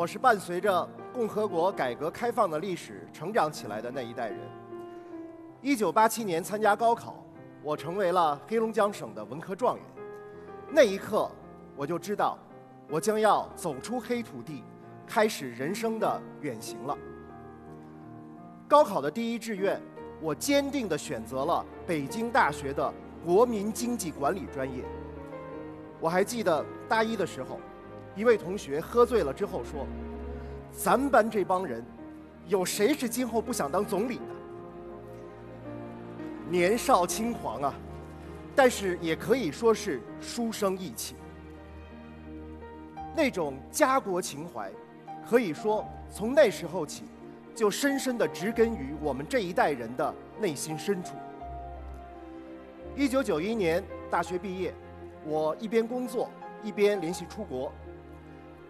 我是伴随着共和国改革开放的历史成长起来的那一代人。一九八七年参加高考，我成为了黑龙江省的文科状元。那一刻，我就知道，我将要走出黑土地，开始人生的远行了。高考的第一志愿，我坚定地选择了北京大学的国民经济管理专业。我还记得大一的时候，一位同学喝醉了之后说：“咱班这帮人，有谁是今后不想当总理的？”年少轻狂啊，但是也可以说是书生意气。那种家国情怀，可以说从那时候起。就深深地植根于我们这一代人的内心深处。一九九一年大学毕业，我一边工作一边联系出国。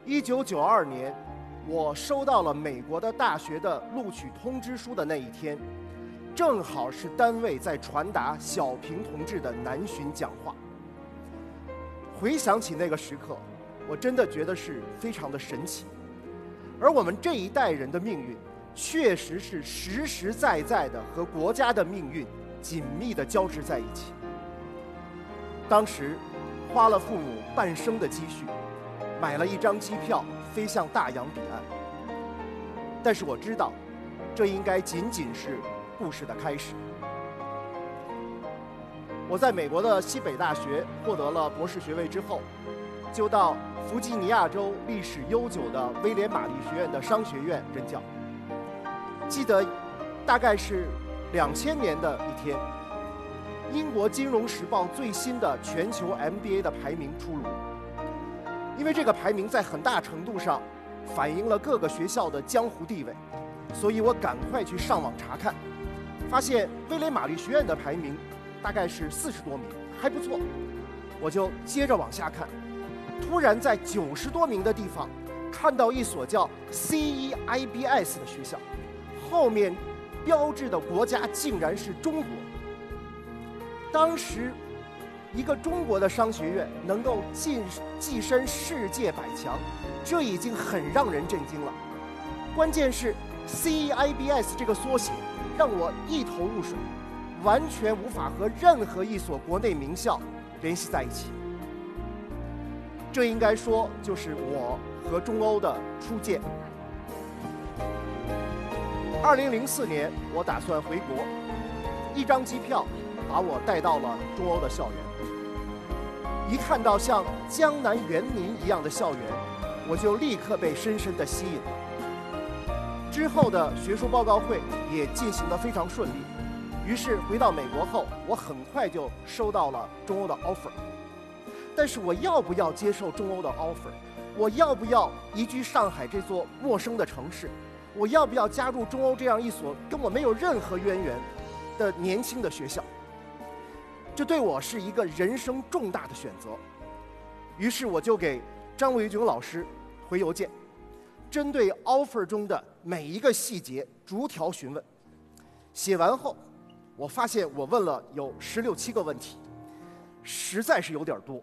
一九九二年，我收到了美国的大学的录取通知书的那一天，正好是单位在传达小平同志的南巡讲话。回想起那个时刻，我真的觉得是非常的神奇。而我们这一代人的命运。确实是实实在在的和国家的命运紧密的交织在一起。当时花了父母半生的积蓄，买了一张机票飞向大洋彼岸。但是我知道，这应该仅仅是故事的开始。我在美国的西北大学获得了博士学位之后，就到弗吉尼亚州历史悠久的威廉玛丽学院的商学院任教。记得，大概是两千年的一天，英国《金融时报》最新的全球 MBA 的排名出炉。因为这个排名在很大程度上反映了各个学校的江湖地位，所以我赶快去上网查看，发现威廉玛丽学院的排名大概是四十多名，还不错。我就接着往下看，突然在九十多名的地方看到一所叫 CEIBS 的学校。后面标志的国家竟然是中国。当时，一个中国的商学院能够进跻身世界百强，这已经很让人震惊了。关键是 CEIBS 这个缩写让我一头雾水，完全无法和任何一所国内名校联系在一起。这应该说就是我和中欧的初见。二零零四年，我打算回国，一张机票把我带到了中欧的校园。一看到像江南园林一样的校园，我就立刻被深深的吸引了。之后的学术报告会也进行得非常顺利。于是回到美国后，我很快就收到了中欧的 offer。但是我要不要接受中欧的 offer？我要不要移居上海这座陌生的城市？我要不要加入中欧这样一所跟我没有任何渊源的年轻的学校？这对我是一个人生重大的选择。于是我就给张维炯老师回邮件，针对 offer 中的每一个细节逐条询问。写完后，我发现我问了有十六七个问题，实在是有点多。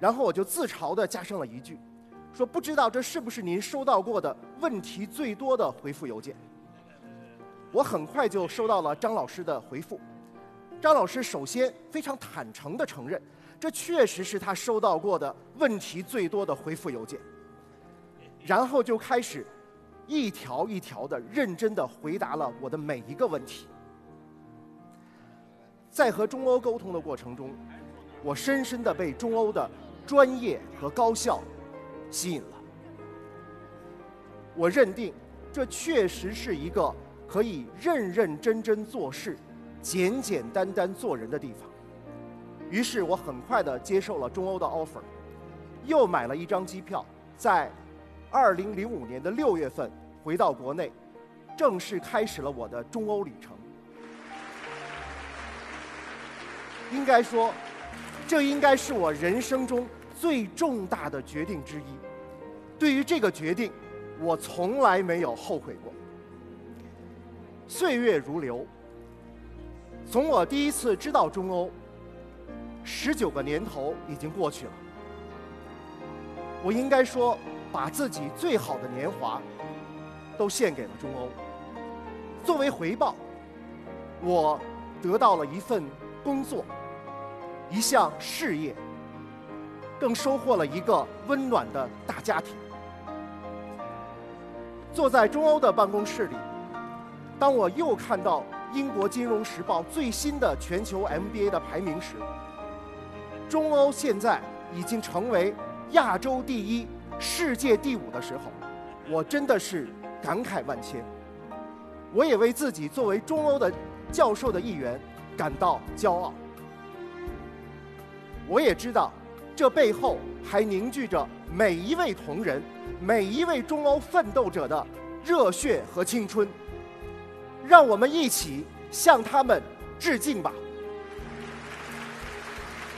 然后我就自嘲地加上了一句。说不知道这是不是您收到过的问题最多的回复邮件？我很快就收到了张老师的回复。张老师首先非常坦诚地承认，这确实是他收到过的问题最多的回复邮件。然后就开始一条一条的认真的回答了我的每一个问题。在和中欧沟通的过程中，我深深地被中欧的专业和高效。吸引了，我认定这确实是一个可以认认真真做事、简简单单做人的地方。于是我很快的接受了中欧的 offer，又买了一张机票，在2005年的6月份回到国内，正式开始了我的中欧旅程。应该说，这应该是我人生中。最重大的决定之一，对于这个决定，我从来没有后悔过。岁月如流，从我第一次知道中欧，十九个年头已经过去了。我应该说，把自己最好的年华都献给了中欧。作为回报，我得到了一份工作，一项事业，更收获了一个温暖的大家庭。坐在中欧的办公室里，当我又看到英国金融时报最新的全球 MBA 的排名时，中欧现在已经成为亚洲第一、世界第五的时候，我真的是感慨万千。我也为自己作为中欧的教授的一员感到骄傲。我也知道，这背后还凝聚着每一位同仁、每一位中欧奋斗者的热血和青春。让我们一起向他们致敬吧！